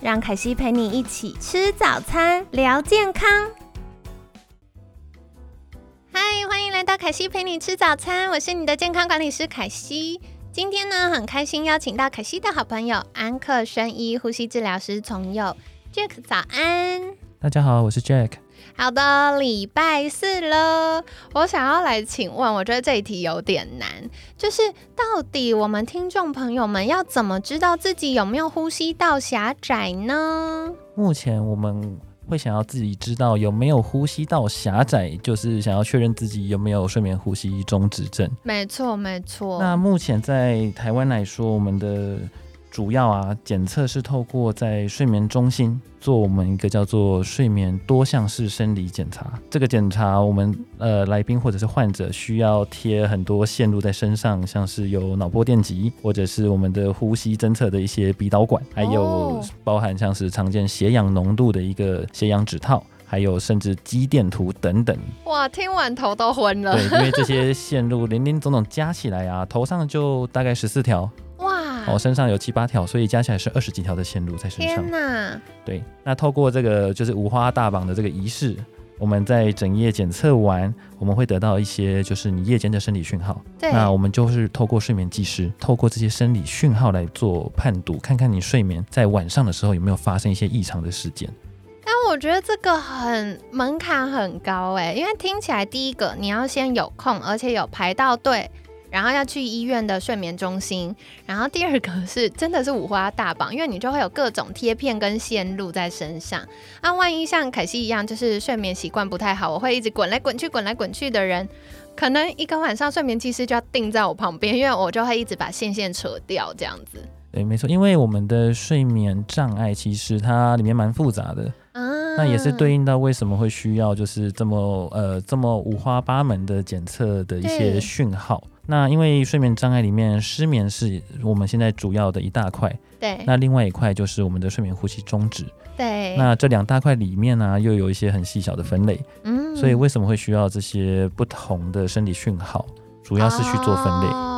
让凯西陪你一起吃早餐，聊健康。嗨，欢迎来到凯西陪你吃早餐，我是你的健康管理师凯西。今天呢，很开心邀请到凯西的好朋友安克生医呼吸治疗师从佑 Jack，早安。大家好，我是 Jack。好的，礼拜四了，我想要来请问，我觉得这一题有点难，就是到底我们听众朋友们要怎么知道自己有没有呼吸道狭窄呢？目前我们会想要自己知道有没有呼吸道狭窄，就是想要确认自己有没有睡眠呼吸中止症。没错，没错。那目前在台湾来说，我们的主要啊检测是透过在睡眠中心。做我们一个叫做睡眠多项式生理检查，这个检查我们呃来宾或者是患者需要贴很多线路在身上，像是有脑波电极，或者是我们的呼吸侦测的一些鼻导管，还有包含像是常见血氧浓度的一个血氧指套，还有甚至肌电图等等。哇，听完头都昏了。对，因为这些线路零零总总加起来啊，头上就大概十四条。哦，身上有七八条，所以加起来是二十几条的线路在身上。天哪！对，那透过这个就是五花大绑的这个仪式，我们在整夜检测完，我们会得到一些就是你夜间的生理讯号。对。那我们就是透过睡眠技师，透过这些生理讯号来做判读，看看你睡眠在晚上的时候有没有发生一些异常的事件。但我觉得这个很门槛很高哎，因为听起来第一个你要先有空，而且有排到队。然后要去医院的睡眠中心，然后第二个是真的是五花大绑，因为你就会有各种贴片跟线路在身上。那万一像凯西一样，就是睡眠习惯不太好，我会一直滚来滚去、滚来滚去的人，可能一个晚上睡眠技师就要定在我旁边，因为我就会一直把线线扯掉这样子。对，没错，因为我们的睡眠障碍其实它里面蛮复杂的。那也是对应到为什么会需要就是这么呃这么五花八门的检测的一些讯号。那因为睡眠障碍里面失眠是我们现在主要的一大块。对。那另外一块就是我们的睡眠呼吸终止。对。那这两大块里面呢，又有一些很细小的分类。嗯。所以为什么会需要这些不同的生理讯号？主要是去做分类。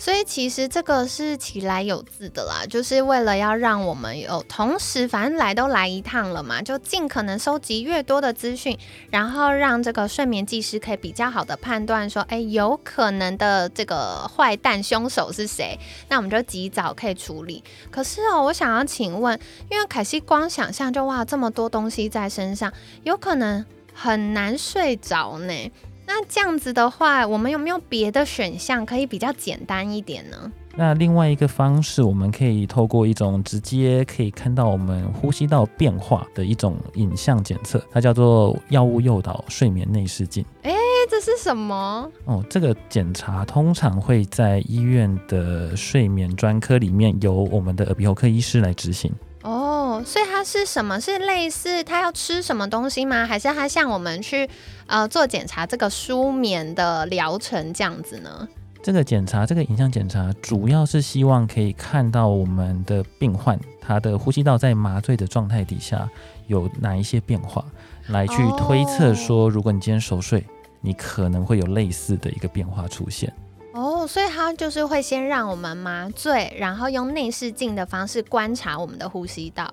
所以其实这个是起来有字的啦，就是为了要让我们有同时，反正来都来一趟了嘛，就尽可能收集越多的资讯，然后让这个睡眠技师可以比较好的判断说，哎，有可能的这个坏蛋凶手是谁，那我们就及早可以处理。可是哦，我想要请问，因为凯西光想象就哇这么多东西在身上，有可能很难睡着呢。那这样子的话，我们有没有别的选项可以比较简单一点呢？那另外一个方式，我们可以透过一种直接可以看到我们呼吸道变化的一种影像检测，它叫做药物诱导睡眠内视镜。哎，这是什么？哦，这个检查通常会在医院的睡眠专科里面由我们的耳鼻喉科医师来执行。哦，所以它是什么？是类似他要吃什么东西吗？还是他像我们去呃做检查这个舒眠的疗程这样子呢？这个检查，这个影像检查，主要是希望可以看到我们的病患他的呼吸道在麻醉的状态底下有哪一些变化，来去推测说，如果你今天熟睡，你可能会有类似的一个变化出现。哦，所以他就是会先让我们麻醉，然后用内视镜的方式观察我们的呼吸道。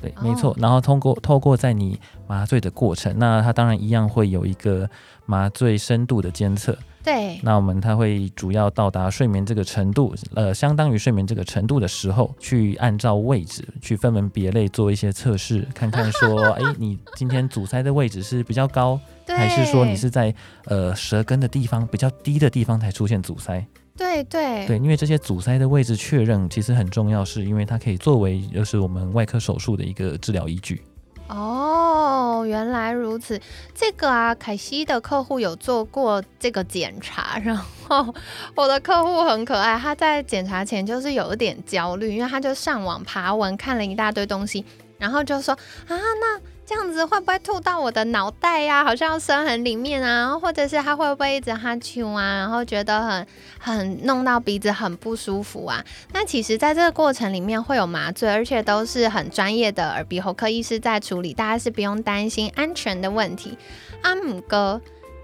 对，没错。然后通过透过在你麻醉的过程，那它当然一样会有一个麻醉深度的监测。对。那我们它会主要到达睡眠这个程度，呃，相当于睡眠这个程度的时候，去按照位置去分门别类做一些测试，看看说，哎，你今天阻塞的位置是比较高。还是说你是在呃舌根的地方比较低的地方才出现阻塞？对对对，因为这些阻塞的位置确认其实很重要，是因为它可以作为就是我们外科手术的一个治疗依据。哦，原来如此。这个啊，凯西的客户有做过这个检查，然后我的客户很可爱，他在检查前就是有一点焦虑，因为他就上网爬文看了一大堆东西。然后就说啊，那这样子会不会吐到我的脑袋呀？好像要伸很里面啊，或者是他会不会一直哈啾啊，然后觉得很很弄到鼻子很不舒服啊？那其实在这个过程里面会有麻醉，而且都是很专业的耳鼻喉科医师在处理，大家是不用担心安全的问题。阿姆哥。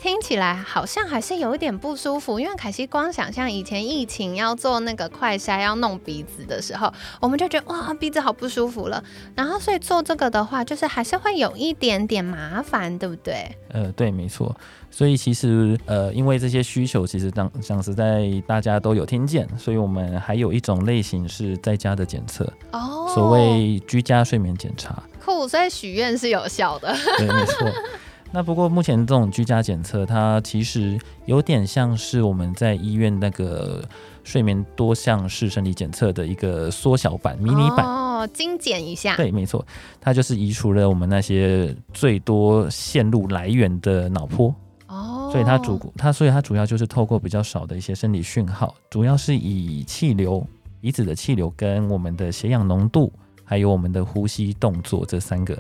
听起来好像还是有一点不舒服，因为凯西光想象以前疫情要做那个快筛要弄鼻子的时候，我们就觉得哇鼻子好不舒服了。然后所以做这个的话，就是还是会有一点点麻烦，对不对？呃，对，没错。所以其实呃，因为这些需求其实当像是在大家都有听见，所以我们还有一种类型是在家的检测，哦，所谓居家睡眠检查。酷，所以许愿是有效的。对，没错。那不过目前这种居家检测，它其实有点像是我们在医院那个睡眠多项式生理检测的一个缩小版、迷你版哦，精简一下。对，没错，它就是移除了我们那些最多线路来源的脑波哦，所以它主它所以它主要就是透过比较少的一些生理讯号，主要是以气流、鼻子的气流跟我们的血氧浓度，还有我们的呼吸动作这三个。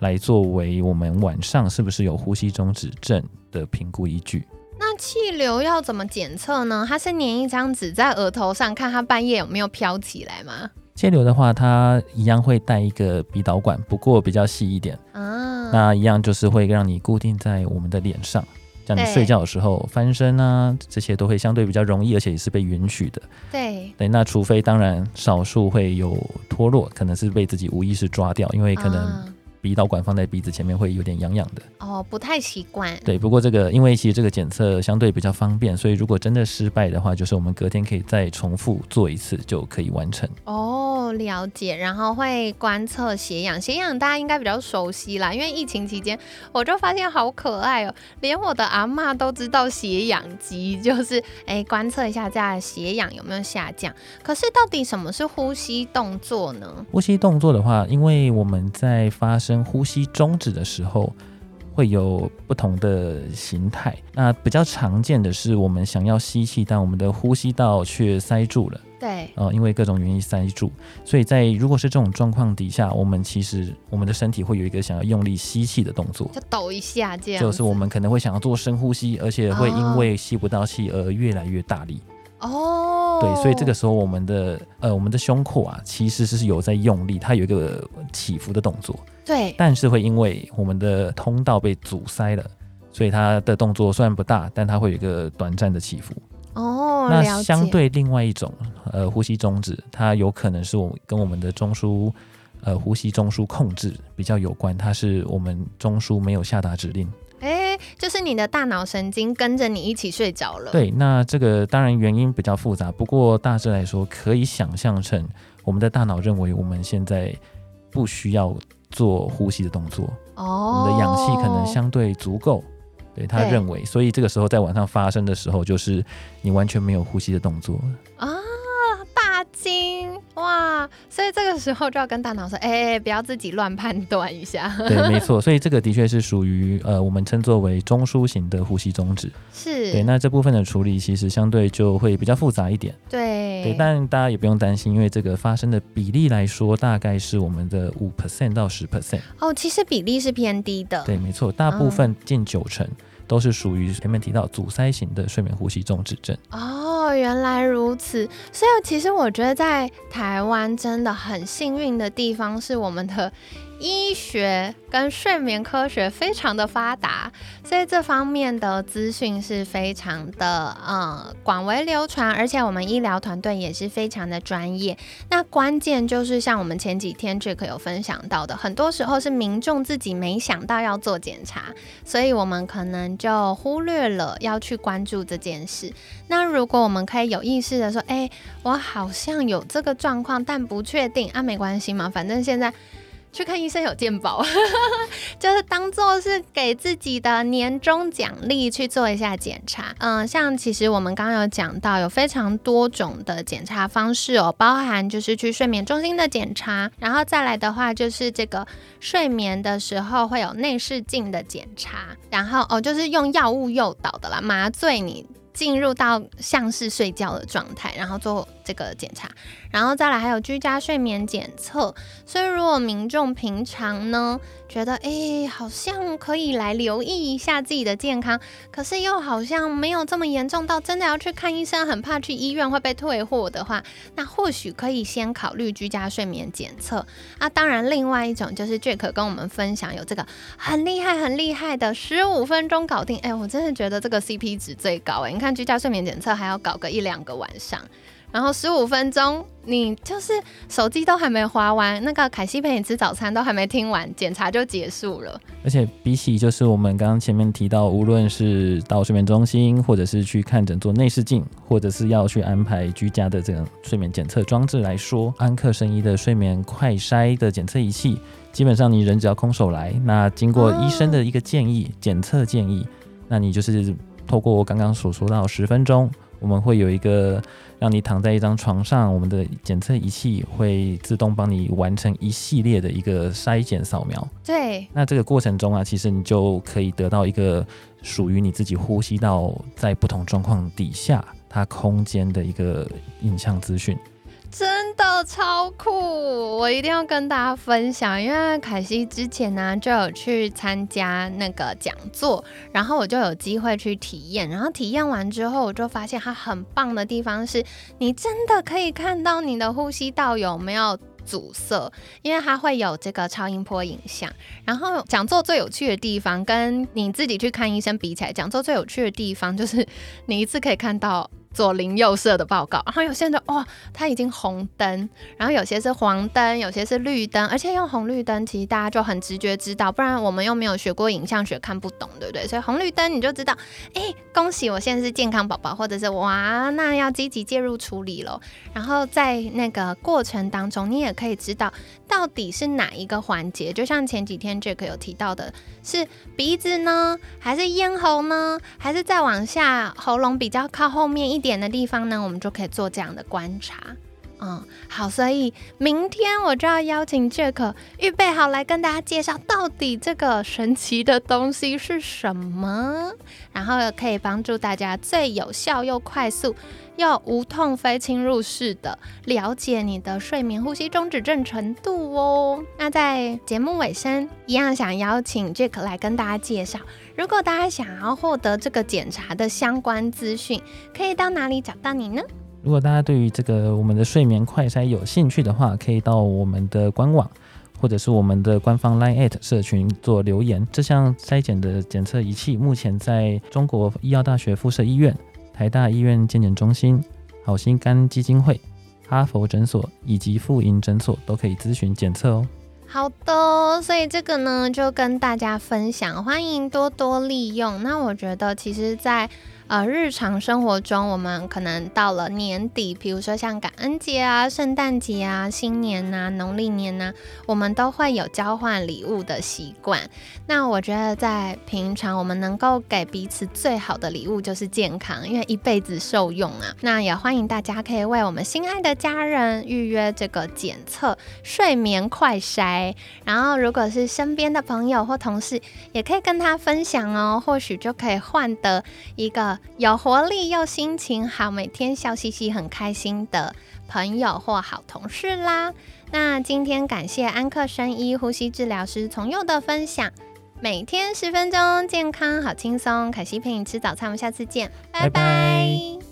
来作为我们晚上是不是有呼吸中止症的评估依据。那气流要怎么检测呢？它是粘一张纸在额头上，看它半夜有没有飘起来吗？气流的话，它一样会带一个鼻导管，不过比较细一点啊。那一样就是会让你固定在我们的脸上，这样你睡觉的时候翻身啊，这些都会相对比较容易，而且也是被允许的。对对，那除非当然少数会有脱落，可能是被自己无意识抓掉，因为可能。鼻导管放在鼻子前面会有点痒痒的哦，不太习惯。对，不过这个因为其实这个检测相对比较方便，所以如果真的失败的话，就是我们隔天可以再重复做一次就可以完成。哦，了解。然后会观测血氧，血氧大家应该比较熟悉啦，因为疫情期间我就发现好可爱哦，连我的阿妈都知道血氧机，就是哎观测一下家的血氧有没有下降。可是到底什么是呼吸动作呢？呼吸动作的话，因为我们在发生呼吸终止的时候，会有不同的形态。那比较常见的是，我们想要吸气，但我们的呼吸道却塞住了。对，呃，因为各种原因塞住，所以在如果是这种状况底下，我们其实我们的身体会有一个想要用力吸气的动作，就抖一下这样。就是我们可能会想要做深呼吸，而且会因为吸不到气而越来越大力。哦，对，所以这个时候我们的呃我们的胸廓啊，其实是有在用力，它有一个起伏的动作。对，但是会因为我们的通道被阻塞了，所以它的动作虽然不大，但它会有一个短暂的起伏。哦，那相对另外一种呃呼吸中止，它有可能是我跟我们的中枢呃呼吸中枢控制比较有关，它是我们中枢没有下达指令。哎，就是你的大脑神经跟着你一起睡着了。对，那这个当然原因比较复杂，不过大致来说，可以想象成我们的大脑认为我们现在不需要做呼吸的动作，哦，我们的氧气可能相对足够，对他认为，所以这个时候在晚上发生的时候，就是你完全没有呼吸的动作啊。所以这个时候就要跟大脑说，哎，不要自己乱判断一下。对，没错，所以这个的确是属于呃，我们称作为中枢型的呼吸终止。是对，那这部分的处理其实相对就会比较复杂一点。对，对，但大家也不用担心，因为这个发生的比例来说，大概是我们的五 percent 到十 percent。哦，其实比例是偏低的。对，没错，大部分近九成。都是属于前面提到阻塞型的睡眠呼吸中止症哦，原来如此。所以其实我觉得在台湾真的很幸运的地方是我们的。医学跟睡眠科学非常的发达，所以这方面的资讯是非常的呃广为流传，而且我们医疗团队也是非常的专业。那关键就是像我们前几天 Jack 有分享到的，很多时候是民众自己没想到要做检查，所以我们可能就忽略了要去关注这件事。那如果我们可以有意识的说，哎，我好像有这个状况，但不确定啊，没关系嘛，反正现在。去看医生有健保，就是当做是给自己的年终奖励去做一下检查。嗯，像其实我们刚刚有讲到，有非常多种的检查方式哦，包含就是去睡眠中心的检查，然后再来的话就是这个睡眠的时候会有内视镜的检查，然后哦就是用药物诱导的啦，麻醉你进入到像是睡觉的状态，然后做。这个检查，然后再来还有居家睡眠检测。所以如果民众平常呢觉得哎好像可以来留意一下自己的健康，可是又好像没有这么严重到真的要去看医生，很怕去医院会被退货的话，那或许可以先考虑居家睡眠检测。啊，当然另外一种就是 Jack 跟我们分享有这个很厉害很厉害的十五分钟搞定，哎，我真的觉得这个 CP 值最高哎，你看居家睡眠检测还要搞个一两个晚上。然后十五分钟，你就是手机都还没划完，那个凯西陪你吃早餐都还没听完，检查就结束了。而且比起就是我们刚刚前面提到，无论是到睡眠中心，或者是去看诊做内视镜，或者是要去安排居家的这种睡眠检测装置来说，安克生医的睡眠快筛的检测仪器，基本上你人只要空手来，那经过医生的一个建议检测建议，那你就是透过我刚刚所说到十分钟，我们会有一个。让你躺在一张床上，我们的检测仪器会自动帮你完成一系列的一个筛检扫描。对，那这个过程中啊，其实你就可以得到一个属于你自己呼吸道在不同状况底下它空间的一个影像资讯。真的超酷，我一定要跟大家分享。因为凯西之前呢就有去参加那个讲座，然后我就有机会去体验。然后体验完之后，我就发现它很棒的地方是，你真的可以看到你的呼吸道有没有阻塞，因为它会有这个超音波影像。然后讲座最有趣的地方，跟你自己去看医生比起来，讲座最有趣的地方就是你一次可以看到。左邻右舍的报告，然后有些人哇，它已经红灯，然后有些是黄灯，有些是绿灯，而且用红绿灯，其实大家就很直觉知道，不然我们又没有学过影像学，看不懂，对不对？所以红绿灯你就知道，哎，恭喜我现在是健康宝宝，或者是哇，那要积极介入处理了。然后在那个过程当中，你也可以知道到底是哪一个环节，就像前几天 Jack 有提到的，是鼻子呢，还是咽喉呢，还是再往下喉咙比较靠后面一。点的地方呢，我们就可以做这样的观察。嗯，好，所以明天我就要邀请 Jack 预备好来跟大家介绍到底这个神奇的东西是什么，然后可以帮助大家最有效又快速又无痛非侵入式的了解你的睡眠呼吸中止症程度哦。那在节目尾声，一样想邀请 Jack 来跟大家介绍。如果大家想要获得这个检查的相关资讯，可以到哪里找到你呢？如果大家对于这个我们的睡眠快筛有兴趣的话，可以到我们的官网或者是我们的官方 Line at 社群做留言。这项筛检的检测仪器目前在中国医药大学附设医院、台大医院健检中心、好心肝基金会、哈佛诊所以及妇婴诊所都可以咨询检测哦。好的，所以这个呢就跟大家分享，欢迎多多利用。那我觉得其实，在呃，日常生活中，我们可能到了年底，比如说像感恩节啊、圣诞节啊、新年呐、农历年呐，我们都会有交换礼物的习惯。那我觉得在平常，我们能够给彼此最好的礼物就是健康，因为一辈子受用啊。那也欢迎大家可以为我们心爱的家人预约这个检测睡眠快筛，然后如果是身边的朋友或同事，也可以跟他分享哦，或许就可以换得一个。有活力又心情好，每天笑嘻嘻、很开心的朋友或好同事啦。那今天感谢安克生医呼吸治疗师从佑的分享，每天十分钟，健康好轻松。凯西陪你吃早餐，我们下次见，拜拜。